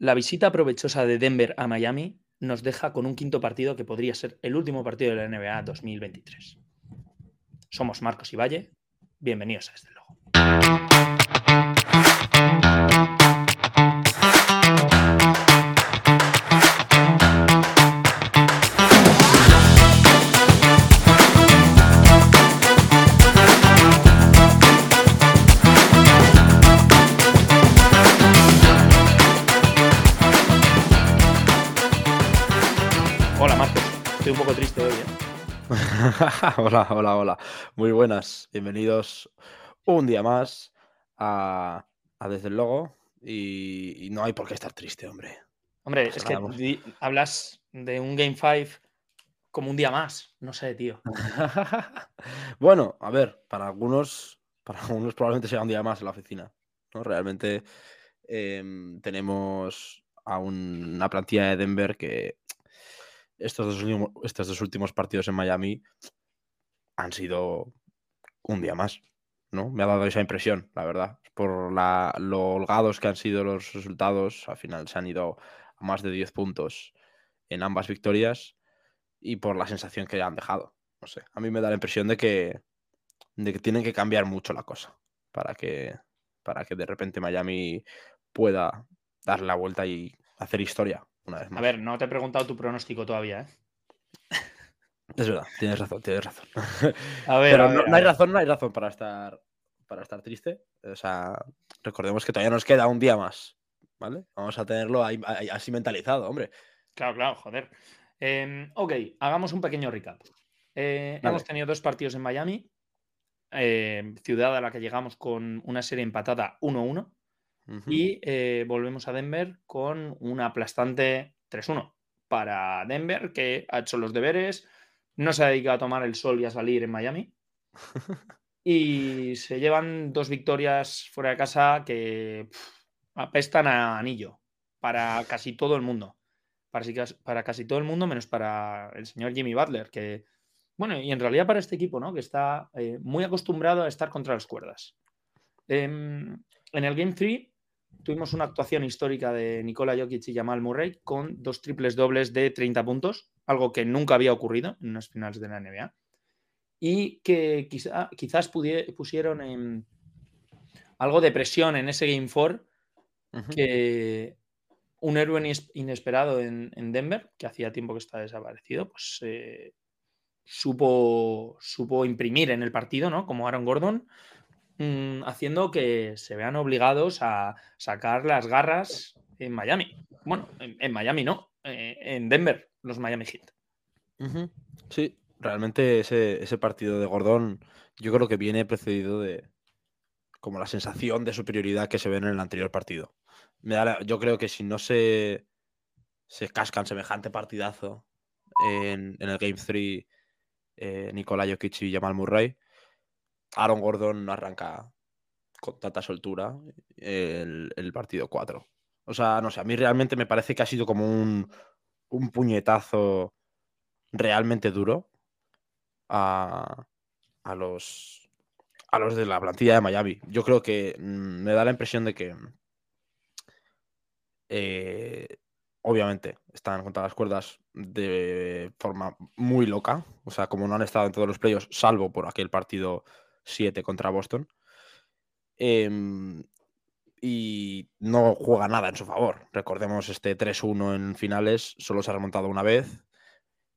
La visita provechosa de Denver a Miami nos deja con un quinto partido que podría ser el último partido de la NBA 2023. Somos Marcos y Valle. Bienvenidos a este logo. hola, hola, hola. Muy buenas. Bienvenidos un día más a, a Desde el Logo. Y, y no hay por qué estar triste, hombre. Hombre, es que di- hablas de un Game 5 como un día más. No sé, tío. bueno, a ver, para algunos, para algunos probablemente sea un día más en la oficina. ¿no? Realmente em, tenemos a un- una plantilla de Denver que estos dos, últimos, estos dos últimos partidos en Miami han sido un día más. ¿no? Me ha dado esa impresión, la verdad. Por la, lo holgados que han sido los resultados, al final se han ido a más de 10 puntos en ambas victorias y por la sensación que han dejado. No sé, a mí me da la impresión de que, de que tienen que cambiar mucho la cosa para que, para que de repente Miami pueda dar la vuelta y hacer historia una vez más. A ver, no te he preguntado tu pronóstico todavía, ¿eh? Es verdad, tienes razón, tienes razón. A ver, Pero a no, ver, a no hay razón, no hay razón para estar, para estar triste. O sea, recordemos que todavía nos queda un día más, ¿vale? Vamos a tenerlo ahí- ahí- así mentalizado, hombre. Claro, claro, joder. Em, ok, hagamos un pequeño recap. Eh, hemos tenido dos partidos en Miami, eh, ciudad a la que llegamos con una serie empatada 1-1 Ujú. y eh, volvemos a Denver con un aplastante 3-1 para Denver que ha hecho los deberes, no se ha dedicado a tomar el sol y a salir en Miami y se llevan dos victorias fuera de casa que pf, apestan a anillo para casi todo el mundo. Para, para casi todo el mundo, menos para el señor Jimmy Butler, que, bueno, y en realidad para este equipo, ¿no? Que está eh, muy acostumbrado a estar contra las cuerdas. Em, en el Game 3 tuvimos una actuación histórica de Nikola Jokic y Jamal Murray con dos triples dobles de 30 puntos, algo que nunca había ocurrido en unas finales de la NBA y que quizá- quizás pusieron en algo de presión en ese Game 4 Ujú. que un héroe ines- inesperado en, en Denver, que hacía tiempo que está desaparecido, pues eh, supo, supo imprimir en el partido, ¿no? Como Aaron Gordon, mm, haciendo que se vean obligados a sacar las garras en Miami. Bueno, en, Miami no, eh, en Denver, los Miami Heat. Sí, realmente ese, ese partido de Gordón yo creo que viene precedido de como la sensación de superioridad que se ve en el anterior partido. Me da la- yo creo que si no se, se cascan semejante partidazo en, en el Game 3 eh, Nikola Jokic y Jamal Murray, Aaron Gordon arranca con tanta soltura el, el partido 4. O sea, no sé, a mí realmente me parece que ha sido como un, un puñetazo realmente duro a, a los a los de la plantilla de Miami. Yo creo que mm, me da la impresión de que eh, obviamente están contra las cuerdas de forma muy loca. O sea, como no han estado en todos los playoffs, salvo por aquel partido 7 contra Boston. Em, y no juega nada en su favor. Recordemos este 3-1 en finales, solo se ha remontado una vez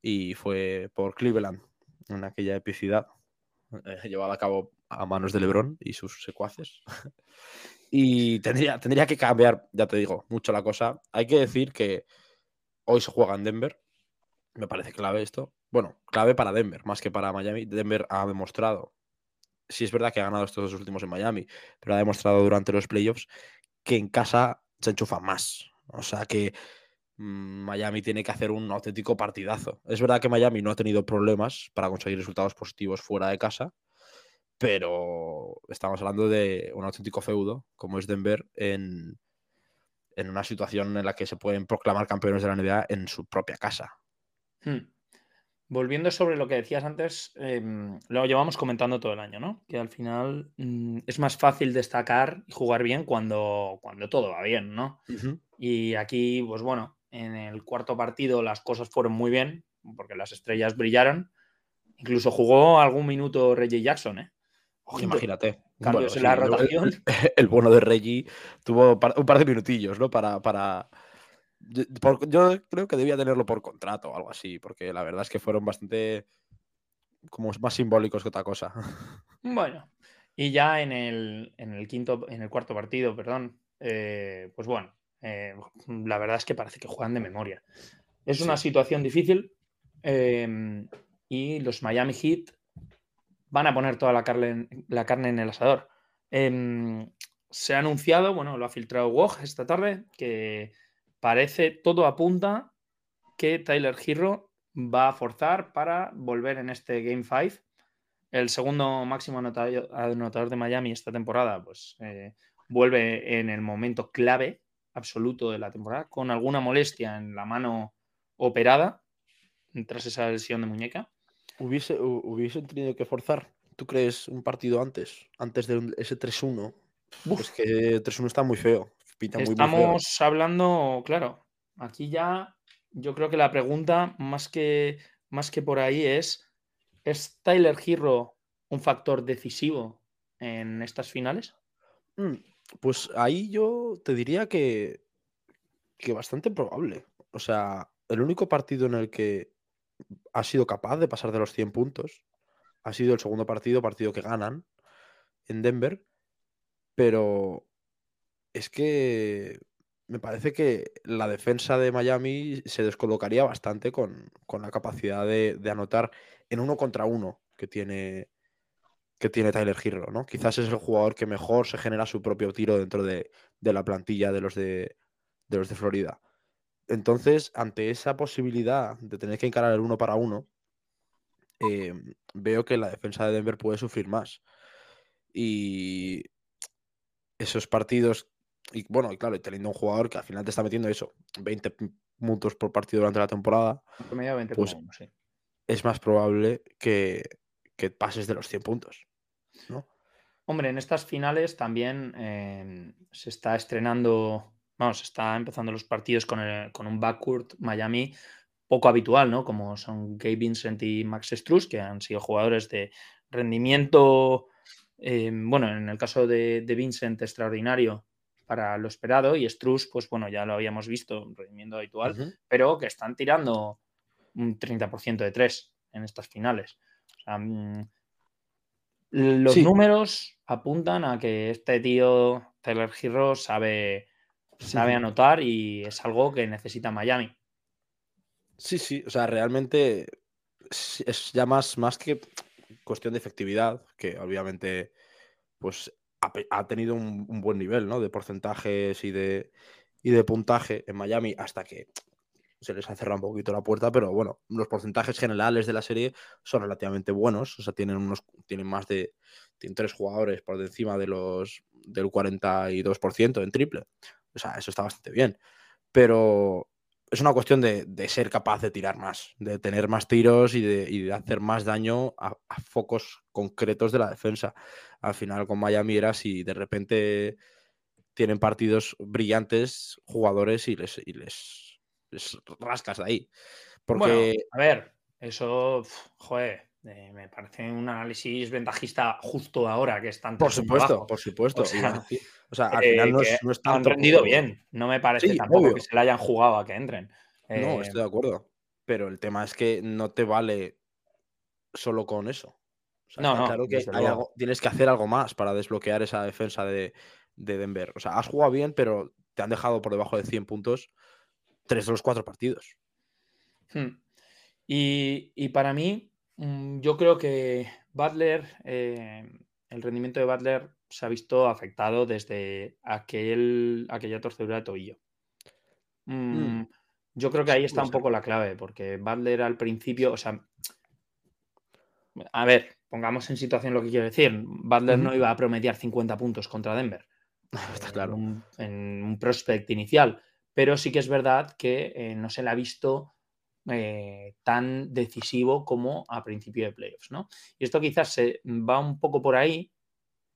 y fue por Cleveland en aquella epicidad eh, llevada a cabo a manos de LeBron y sus secuaces. y tendría, tendría que cambiar, ya te digo, mucho la cosa. Hay que decir que hoy se juega en Denver. Me parece clave esto. Bueno, clave para Denver, más que para Miami. Denver ha demostrado, sí es verdad que ha ganado estos dos últimos en Miami, pero ha demostrado durante los playoffs que en casa se enchufa más. O sea que mm, Miami tiene que hacer un auténtico partidazo. Es verdad que Miami no ha tenido problemas para conseguir resultados positivos fuera de casa, pero estamos hablando de un auténtico feudo, como es Denver, en, en una situación en la que se pueden proclamar campeones de la NBA en su propia casa. Hmm. Volviendo sobre lo que decías antes, em, lo llevamos comentando todo el año, ¿no? Que al final mm, es más fácil destacar y jugar bien cuando, cuando todo va bien, ¿no? Y aquí, pues bueno, en el cuarto partido las cosas fueron muy bien, porque las estrellas brillaron. Incluso jugó algún minuto Reggie Jackson, ¿eh? Imagínate. Cambios en la rotación. El, bueno de Reggie tuvo un par de minutillos, ¿no? Para, para, yo creo que debía tenerlo por contrato o algo así, porque la verdad es que fueron bastante como más simbólicos que otra cosa. Bueno, y ya en el, en el quinto, en el cuarto partido, perdón, eh, pues bueno, eh, la verdad es que parece que juegan de memoria. Es una situación difícil em, y los Miami Heat van a poner toda la carne, la carne en el asador. Em, se ha anunciado, bueno, lo ha filtrado Woj esta tarde, que parece, todo apunta que Tyler Hero va a forzar para volver en este Game 5. El segundo máximo anotador, de Miami esta temporada, pues eh, vuelve en el momento clave absoluto de la temporada, con alguna molestia en la mano operada tras esa lesión de muñeca. ¿Hubiese, hubiese tenido que forzar? ¿Tú crees un partido antes? Antes de ese 3-1. Es que 3-1 está muy feo. Estamos hablando, claro, aquí ya yo creo que la pregunta más que, más que por ahí es, ¿es Tyler Hero un factor decisivo en estas finales? Mm, pues ahí yo te diría que, que bastante probable. O sea, el único partido en el que ha sido capaz de pasar de los 100 puntos ha sido el segundo partido, partido que ganan en Denver, pero es que me parece que la defensa de Miami se descolocaría bastante con, la capacidad de, anotar en uno contra uno que tiene, que tiene Tyler Hero, ¿no? Quizás es el jugador que mejor se genera su propio tiro dentro de, la plantilla de los de, los de Florida. Entonces, ante esa posibilidad de tener que encarar el uno para uno, em, veo que la defensa de Denver puede sufrir más. Y esos partidos y bueno, y claro, teniendo un jugador que al final te está metiendo eso, 20 puntos por partido durante la temporada, pues es más probable que, pases de los 100 puntos. ¿no? Hombre, en estas finales también em, se está estrenando, vamos, se está empezando los partidos con, con un backcourt Miami poco habitual, ¿no? Como son Gabe Vincent y Max Struz, que han sido jugadores de rendimiento, em, bueno, en el caso de, de Vincent, extraordinario, para lo esperado y Struz, pues bueno, ya lo habíamos visto, rendimiento habitual, pero que están tirando un 30% de tres en estas finales. Mm, los números apuntan a que este tío, Taylor Hero, sabe, sabe anotar y es algo que necesita Miami. Sí, sí, o sea, realmente es ya más, más que cuestión de efectividad, que obviamente pues ha, tenido un, buen nivel ¿no? de porcentajes y de, y de puntaje en Miami hasta que se les ha cerrado un poquito la puerta, pero bueno, los porcentajes generales de la serie son relativamente buenos, o sea, tienen unos tienen más de tienen tres jugadores por encima de los del 42% en triple. O sea, eso está bastante bien. Pero es una cuestión de, ser capaz de tirar más, de tener más tiros y de, hacer más daño a, focos concretos de la defensa. Al final con Miami era si de repente tienen partidos brillantes jugadores y les, les, rascas de ahí. Porque... a ver, eso, joder, eh, me parece un análisis ventajista justo ahora que están. Por supuesto, por supuesto. O sea, al final no, es, no Han rendido bien. No me parece tampoco que se le hayan jugado a que entren. no, eh, estoy de acuerdo. Pero el tema es que no te vale solo con eso. no, no, claro que tienes que hacer algo más para desbloquear esa defensa de, Denver. O sea, has jugado bien, pero te han dejado por debajo de 100 puntos tres de los cuatro partidos. Hmm. Y, y, para mí, Mm, yo creo que Butler, eh, el rendimiento de Butler se ha visto afectado desde aquel, aquella torcedura de tobillo. Mm, mm. Yo creo que ahí está un poco la clave, porque Butler al principio, o sea, a ver, pongamos en situación lo que quiero decir. Butler no iba a promediar 50 puntos contra Denver. Está claro. En un, prospect inicial. Pero sí que es verdad que eh, no se le ha visto eh, tan decisivo como a principio de playoffs, ¿no? Y esto quizás se va un poco por ahí.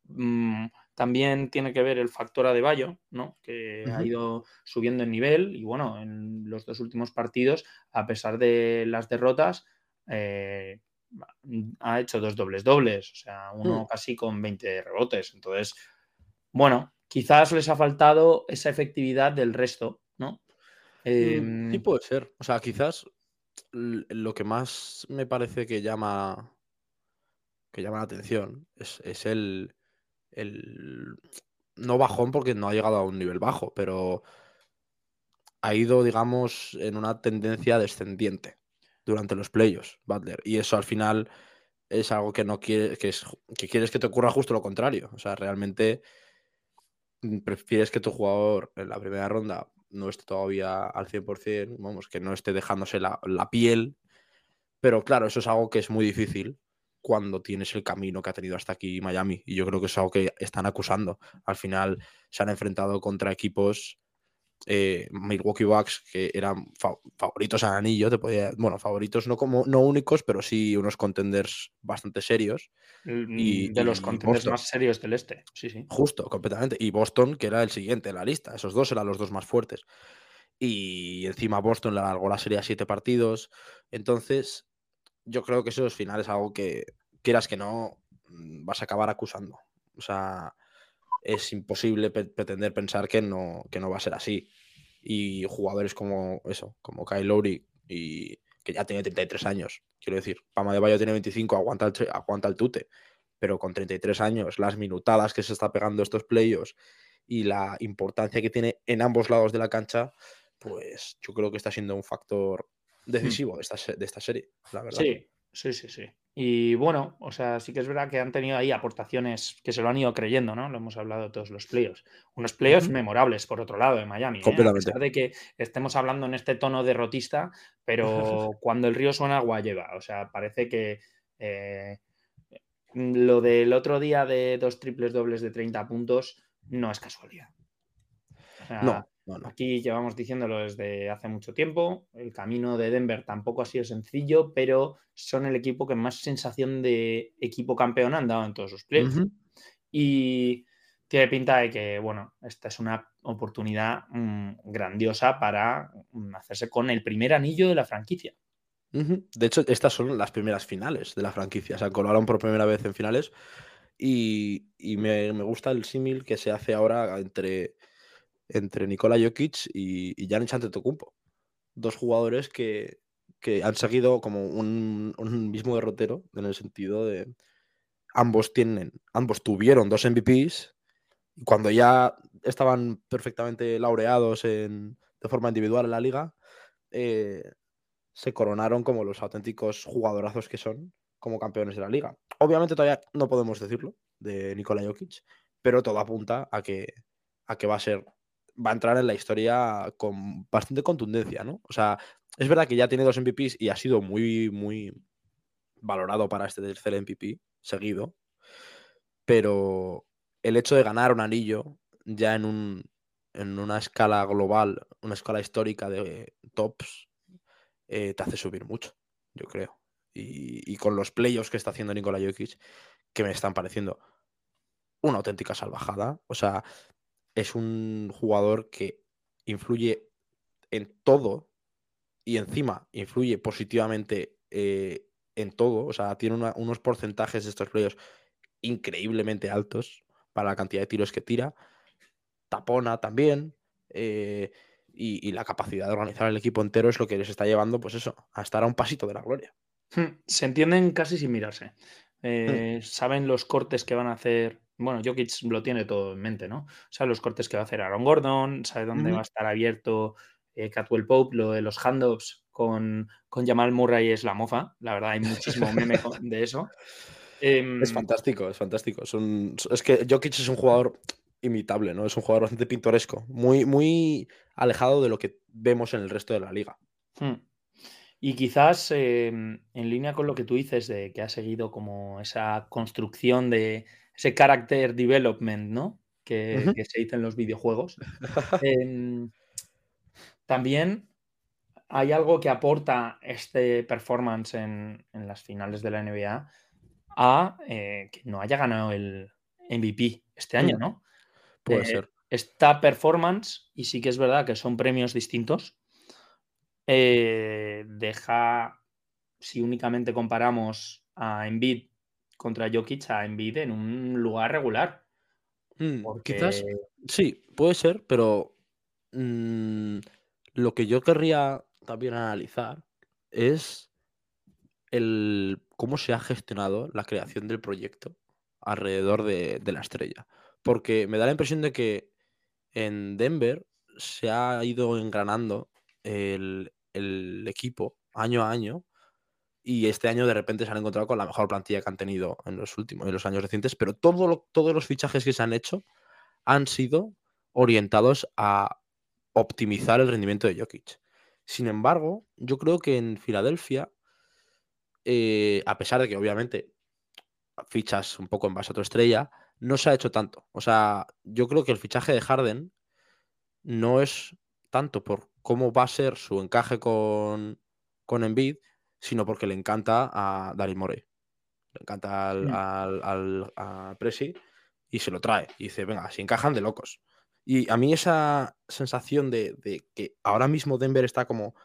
Mm, también tiene que ver el factor Adebayo, ¿no? Que ha ido subiendo en nivel y bueno, en los dos últimos partidos, a pesar de las derrotas, eh, ha hecho dos dobles dobles, o sea, uno hmm. casi con 20 rebotes. Entonces, bueno, quizás les ha faltado esa efectividad del resto, ¿no? Mm, sí em, puede ser. O sea, quizás lo que más me parece que llama que llama la atención es, el, el no bajón porque no ha llegado a un nivel bajo, pero ha ido, digamos, en una tendencia descendiente durante los playoffs, Butler. Y eso al final es algo que no quiere, que, es, que quieres que te ocurra justo lo contrario. O sea, realmente mm, prefieres que tu jugador en la primera ronda no esté todavía al 100%, vamos, que no esté dejándose la, piel. Pero claro, eso es algo que es muy difícil cuando tienes el camino que ha tenido hasta aquí Miami. Y yo creo que es algo que están acusando. Al final se han enfrentado contra equipos eh, Milwaukee Bucks, que eran favoritos al anillo, te podía, bueno, favoritos no como no únicos, pero sí unos contenders bastante serios. Mm, y, de los contenders más serios del este, sí, sí. Justo, completamente. Y Boston, que era el siguiente en la lista. Esos dos eran los dos más fuertes. Y encima Boston le alargó la serie a siete partidos. Entonces, yo creo que esos finales es algo que, quieras que no, mm, vas a acabar acusando. O sea, es imposible pretender pensar que no, que no va a ser así. Y jugadores como eso, como Kyle Lowry, y que ya tiene 33 años, quiero decir, Pama de Bayo tiene 25, aguanta el, aguanta el tute, pero con 33 años, las minutadas que se está pegando estos playoffs y la importancia que tiene en ambos lados de la cancha, pues yo creo que está siendo un factor hmm. decisivo de, esta, de esta serie, la verdad. Sí, sí, sí, sí. Y bueno, o sea, sí que es verdad que han tenido ahí aportaciones que se lo han ido creyendo, ¿no? Lo hemos hablado todos los playoffs. Unos playoffs memorables, por otro lado, de Miami. ¿eh? A pesar de que estemos hablando en este tono derrotista, pero cuando el río suena, agua lleva. O sea, parece que eh, lo del otro día de dos triples dobles de 30 puntos no es casualidad. no. Aquí llevamos diciéndolo desde hace mucho tiempo. El camino de Denver tampoco ha sido sencillo, pero son el equipo que más sensación de equipo campeón han dado en todos sus playoffs. Y tiene pinta de que, bueno, esta es una oportunidad mm, grandiosa para mm, hacerse con el primer anillo de la franquicia. De hecho, estas son las primeras finales de la franquicia. O sea, colaron por primera vez en finales. Y, me, me, gusta el símil que se hace ahora entre entre Nikola Jokic y, y Giannis Antetokounmpo. Dos jugadores que, han seguido como un, mismo derrotero en el sentido de ambos tienen, ambos tuvieron dos MVPs y cuando ya estaban perfectamente laureados en, de forma individual en la liga, eh, se coronaron como los auténticos jugadorazos que son como campeones de la liga. Obviamente todavía no podemos decirlo de Nikola Jokic, pero todo apunta a que, a que va a ser va a entrar en la historia con bastante contundencia, ¿no? O sea, es verdad que ya tiene dos MVPs y ha sido muy, muy valorado para este tercer MVP seguido, pero el hecho de ganar un anillo ya en, un, en una escala global, una escala histórica de tops, eh, te hace subir mucho, yo creo. Y, y con los playoffs que está haciendo Nikola Jokic, que me están pareciendo una auténtica salvajada. O sea, es un jugador que influye en todo y encima influye positivamente eh, en todo. O sea, tiene unos porcentajes de estos playoffs increíblemente altos para la cantidad de tiros que tira. Tapona también. Eh, y, la capacidad de organizar el equipo entero es lo que les está llevando, pues eso, a estar a un pasito de la gloria. Hmm, se entienden casi sin mirarse. Hmm. Eh, saben los cortes que van a hacer bueno, Jokic lo tiene todo en mente, ¿no? Sabe los cortes que va a hacer Aaron Gordon, sabe dónde va a estar abierto eh, Catwell Pope, lo de los handoffs con, con Jamal Murray es la mofa. La verdad, hay muchísimo meme de eso. es em, fantástico, es fantástico. Es, que Jokic es un jugador imitable, ¿no? Es un jugador bastante pintoresco, muy, muy alejado de lo que vemos en el resto de la liga. Hmm. Y quizás em, en línea con lo que tú dices de que ha seguido como esa construcción de, ese character development, ¿no? Que, se dice en los videojuegos. Em, también hay algo que aporta este performance en, las finales de la NBA a eh, que no haya ganado el MVP este año, Mm, ¿no? Puede Eh, ser. esta performance, y sí que es verdad que son premios distintos, eh, deja, si únicamente comparamos a Embiid contra Jokic, a Embiid en un lugar regular. Mm, Porque Quizás sí, puede ser, pero mm, lo que yo querría también analizar es el cómo se ha gestionado la creación del proyecto alrededor de, de la estrella. Porque me da la impresión de que en Denver se ha ido engranando el, el equipo año a año y este año de repente se han encontrado con la mejor plantilla que han tenido en los últimos en los años recientes, pero todo todos los fichajes que se han hecho han sido orientados a optimizar el rendimiento de Jokic. Sin embargo, yo creo que en Filadelfia, eh, a pesar de que obviamente fichas un poco en base a tu estrella, no se ha hecho tanto. O sea, yo creo que el fichaje de Harden no es tanto por cómo va a ser su encaje con, con Embiid, sino porque le encanta a Daryl Morey. Le encanta al, Mm. al, al- a Presi y se lo trae. Y dice, venga, si encajan de locos. Y a mí esa sensación de, de que ahora mismo Denver está como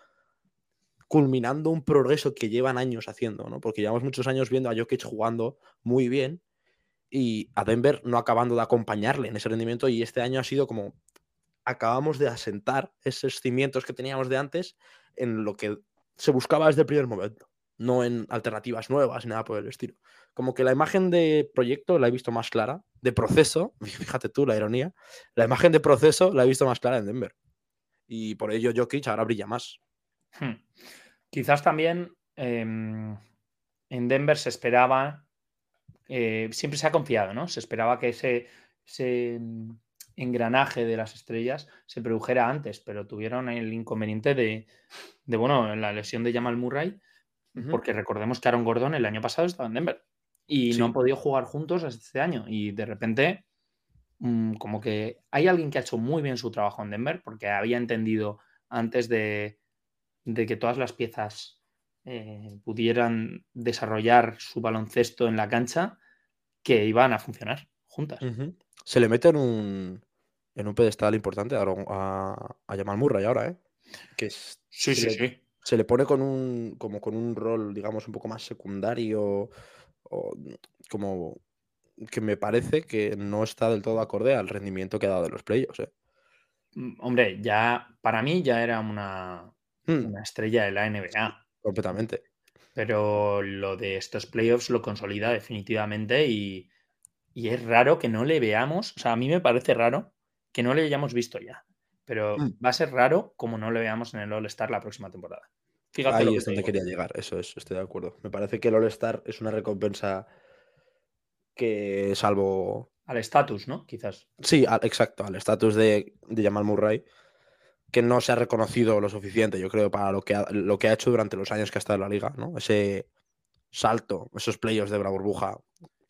culminando un progreso que llevan años haciendo, ¿no? Porque llevamos muchos años viendo a Jokic jugando muy bien y a Denver no acabando de acompañarle en ese rendimiento y este año ha sido como acabamos de asentar esos cimientos que teníamos de antes en lo que se buscaba desde el primer momento, no en alternativas nuevas ni nada por el estilo. Como que la imagen de proyecto la he visto más clara, de proceso, fíjate tú la ironía, la imagen de proceso la he visto más clara en Denver. Y por ello Jokic ahora brilla más. Hmm. Quizás también em, en Denver se esperaba, eh, siempre se ha confiado, ¿no? Se esperaba que ese, ese, engranaje de las estrellas se produjera antes, pero tuvieron el inconveniente de, de, bueno, la lesión de Jamal Murray, porque recordemos que Aaron Gordon el año pasado estaba en Denver y Sí. no han podido jugar juntos hasta este año y de repente mm, como que hay alguien que ha hecho muy bien su trabajo en Denver porque había entendido antes de, de que todas las piezas eh, pudieran desarrollar su baloncesto en la cancha que iban a funcionar juntas. Se le mete en un, en un pedestal importante a, a, a Jamal Murray ahora, ¿eh? Que es- Sí, sí, le- sí. se le pone con un, como con un rol, digamos, un poco más secundario, o como que me parece que no está del todo acorde al rendimiento que ha dado en los playoffs. ¿eh? Mm, Hombre, ya para mí ya era una, Hmm, una estrella de la NBA, completamente. pero lo de estos playoffs lo consolida definitivamente y, y es raro que no le veamos, o sea, a mí me parece raro que no le hayamos visto ya, pero Hmm. va a ser raro como no le veamos en el All-Star la próxima temporada. Fíjate lo Ahí que es te donde digo. quería llegar, eso es, estoy de acuerdo. Me parece que el All-Star es una recompensa que, salvo Al estatus, ¿no? Quizás. Sí, al- exacto, al estatus de, de Jamal Murray, que no se ha reconocido lo suficiente, yo creo, para lo que ha, lo que ha hecho durante los años que ha estado en la liga, ¿no? Ese salto, esos playoffs de la burbuja,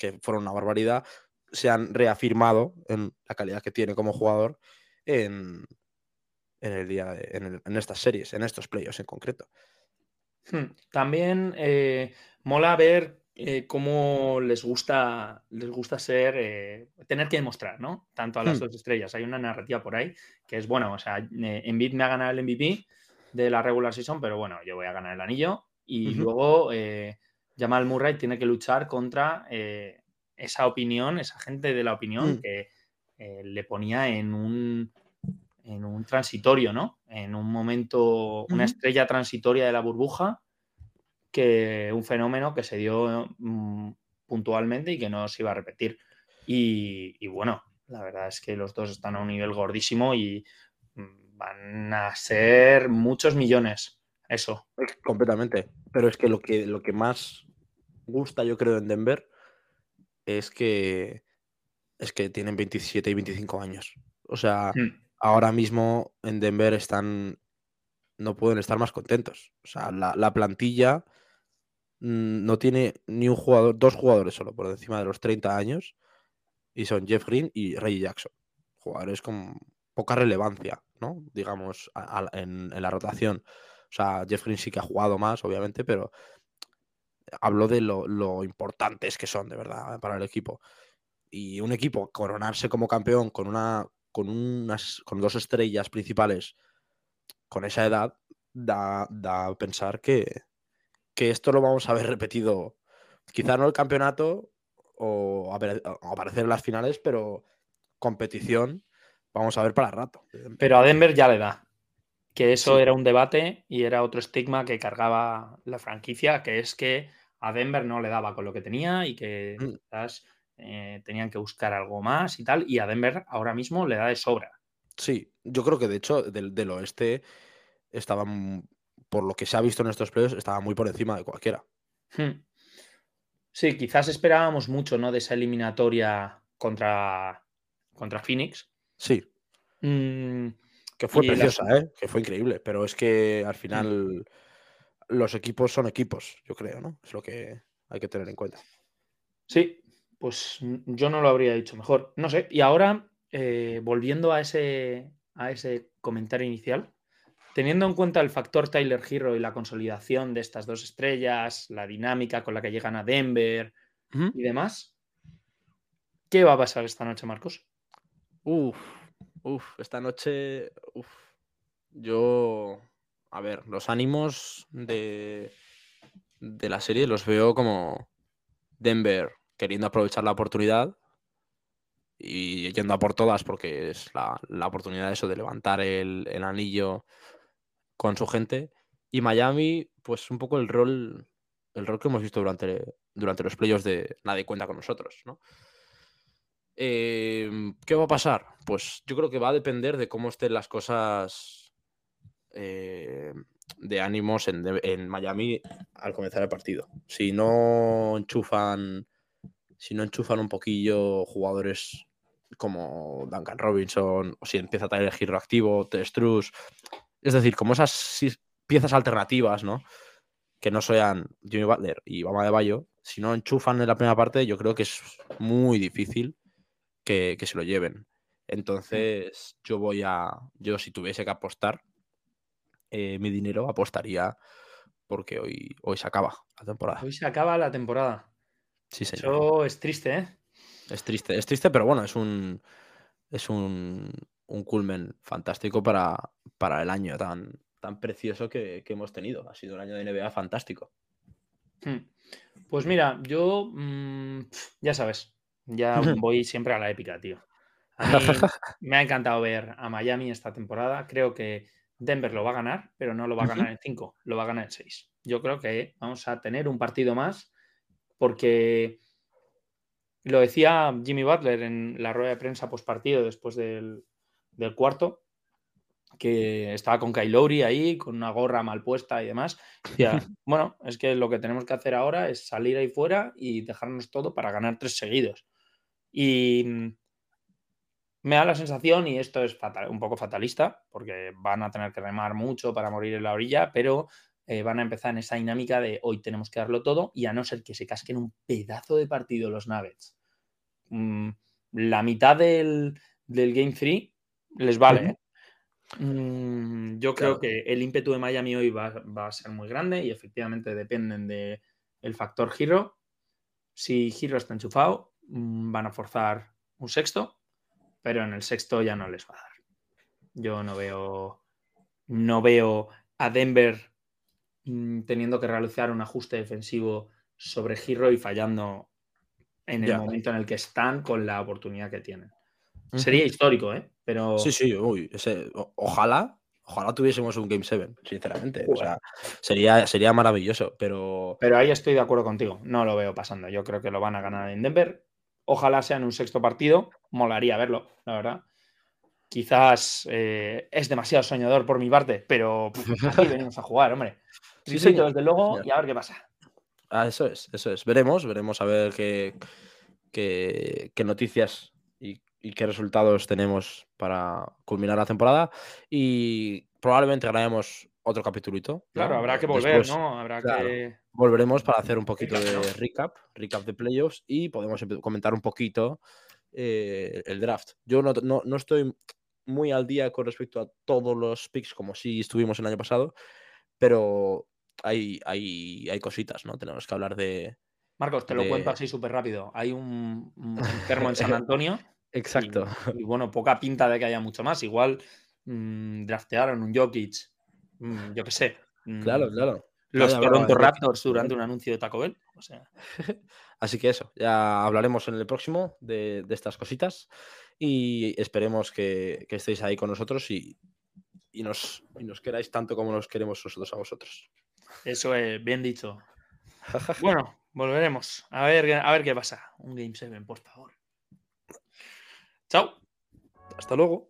que fueron una barbaridad, se han reafirmado en la calidad que tiene como jugador en, en el día de- en, el- en estas series, en estos playoffs en concreto. Hmm. También eh, mola ver eh, cómo les gusta, les gusta ser, eh, tener que demostrar, ¿no? Tanto a las Hmm. dos estrellas. Hay una narrativa por ahí que es, bueno, o sea, Embiid me ha ganado el MVP de la regular season, pero bueno, yo voy a ganar el anillo. Y luego Jamal Murray tiene que luchar contra eh, esa opinión, esa gente de la opinión Hmm. que eh, le ponía en un, en un transitorio, ¿no? En un momento, una estrella transitoria de la burbuja, que un fenómeno que se dio mm, puntualmente y que no se iba a repetir. Y, y bueno, la verdad es que los dos están a un nivel gordísimo y mm, van a ser muchos millones. Eso. Es- Completamente. Pero es que lo que, lo que más gusta, yo creo, en Denver es que es que tienen 27 y 25 años. O sea, Mm. ahora mismo en Denver están. No pueden estar más contentos. O sea, la, la plantilla mm, no tiene ni un jugador, dos jugadores solo por encima de los 30 años. Y son Jeff Green y Ray Jackson. Jugadores con poca relevancia, ¿no? Digamos, a- a- en, en la rotación. O sea, Jeff Green sí que ha jugado más, obviamente, pero hablo de lo, lo importantes que son, de verdad, para el equipo. Y un equipo coronarse como campeón con una con unas con dos estrellas principales con esa edad da, da a pensar que, que esto lo vamos a ver repetido. Quizá no el campeonato o, aparecer en las finales, pero competición vamos a ver para rato. Pero a Denver ya le da. Que eso era un debate y era otro estigma que cargaba la franquicia, que es que a Denver no le daba con lo que tenía y que mm. quizás eh, tenían que buscar algo más y tal. Y a Denver ahora mismo le da de sobra. Sí, yo creo que de hecho del, del oeste estaba por lo que se ha visto en estos playoffs, estaba muy por encima de cualquiera. Hmm. Sí, quizás esperábamos mucho, ¿no? De esa eliminatoria contra, contra Phoenix. Sí. Mm, que fue preciosa, ¿eh? Que fue increíble. Pero es que al final los equipos son equipos, yo creo, ¿no? Es lo que hay que tener en cuenta. Sí, pues yo no lo habría dicho mejor. No sé. Y ahora, eh, volviendo a ese, a ese comentario inicial, Teniendo en cuenta el factor Tyler Hero y la consolidación de estas dos estrellas, la dinámica con la que llegan a Denver y demás, ¿qué va a pasar esta noche, Marcos? Uf, uf, esta noche, uf. Yo, a ver, los ánimos de, de la serie los veo como Denver queriendo aprovechar la oportunidad y yendo a por todas porque es la, oportunidad de eso de levantar el, el anillo con su gente. Y Miami, pues un poco el rol, el rol que hemos visto durante, durante los playoffs de nadie cuenta con nosotros, ¿no? Em, ¿Qué va a pasar? Pues yo creo que va a depender de cómo estén las cosas eh, de ánimos en, Miami al comenzar el partido. Si no enchufan, si no enchufan un poquillo jugadores como Duncan Robinson, o si empieza a tener el giro activo, Testrus, es decir, como esas piezas alternativas, ¿no? Que no sean Jimmy Butler y Bama de Bayo, si no enchufan en la primera parte, yo creo que es muy difícil que, se lo lleven. Entonces, yo voy a. Yo, si tuviese que apostar eh, mi dinero, apostaría porque hoy, hoy se acaba la temporada. Hoy se acaba la temporada. Sí, señor. Eso es triste, ¿eh? Es triste, es triste, pero bueno, es un. Es un, un culmen fantástico para, para el año tan, tan precioso que, hemos tenido. Ha sido un año de NBA fantástico. Hmm. Pues mira, yo mm, ya sabes, ya voy siempre a la épica, tío. me ha encantado ver a Miami esta temporada. Creo que Denver lo va a ganar, pero no lo va a ganar en 5, lo va a ganar en 6. Yo creo que vamos a tener un partido más porque lo decía Jimmy Butler en la rueda de prensa post partido después del, del cuarto, que estaba con Kylori ahí, con una gorra mal puesta y demás. bueno, es que lo que tenemos que hacer ahora es salir ahí fuera y dejarnos todo para ganar tres seguidos. Y mm, me da la sensación, y esto es un poco fatalista, porque van a tener que remar mucho para morir en la orilla, pero eh, van a empezar en esa dinámica de hoy tenemos que darlo todo y a no ser que se casquen un pedazo de partido los Nuggets. Mm, la mitad del, del Game 3 les vale. ¿eh? Mm, yo creo que el ímpetu de Miami hoy va, a ser muy grande y efectivamente dependen del el factor giro. Si giro está enchufado, van a forzar un sexto, pero en el sexto ya no les va a dar. Yo no veo, no veo a Denver mm, teniendo que realizar un ajuste defensivo sobre giro y fallando en el momento en el que están con la oportunidad que tienen. Sería histórico, ¿eh? Pero... Sí, sí, uy, ojalá, ojalá tuviésemos un Game 7, sinceramente. O sea, sería, sería maravilloso, pero... Pero ahí estoy de acuerdo contigo, no lo veo pasando. Yo creo que lo van a ganar en Denver. Ojalá sea en un sexto partido, molaría verlo, la verdad. Quizás eh, es demasiado soñador por mi parte, pero aquí venimos a jugar, hombre. Sí, sí, desde luego, y a ver qué pasa. Ah, eso es, eso es. Veremos, veremos a ver qué, qué, qué noticias y qué resultados tenemos para culminar la temporada. Y probablemente grabemos otro capitulito. Claro, habrá que volver, ¿no? Habrá que... Volveremos para hacer un poquito de recap, recap de playoffs y podemos comentar un poquito eh, el draft. Yo no, no, estoy muy al día con respecto a todos los picks como si estuvimos el año pasado, pero hay, hay, hay cositas, ¿no? Tenemos que hablar de. Marcos, te lo cuento así súper rápido. Hay un, un enfermo en San Antonio. Exacto. Y, y bueno, poca pinta de que haya mucho más. Igual mm, draftearon un Jokic, yo qué sé. mm, Claro, claro. Los Toronto Raptors durante un anuncio de Taco Bell. O sea, Así que eso, ya hablaremos en el próximo de, de estas cositas y esperemos que, que estéis ahí con nosotros y, y nos, y nos queráis tanto como nos queremos nosotros a vosotros. eso es bien dicho. Bueno, volveremos. A ver, a ver qué pasa. Un Game 7, por favor. Chao. Hasta luego.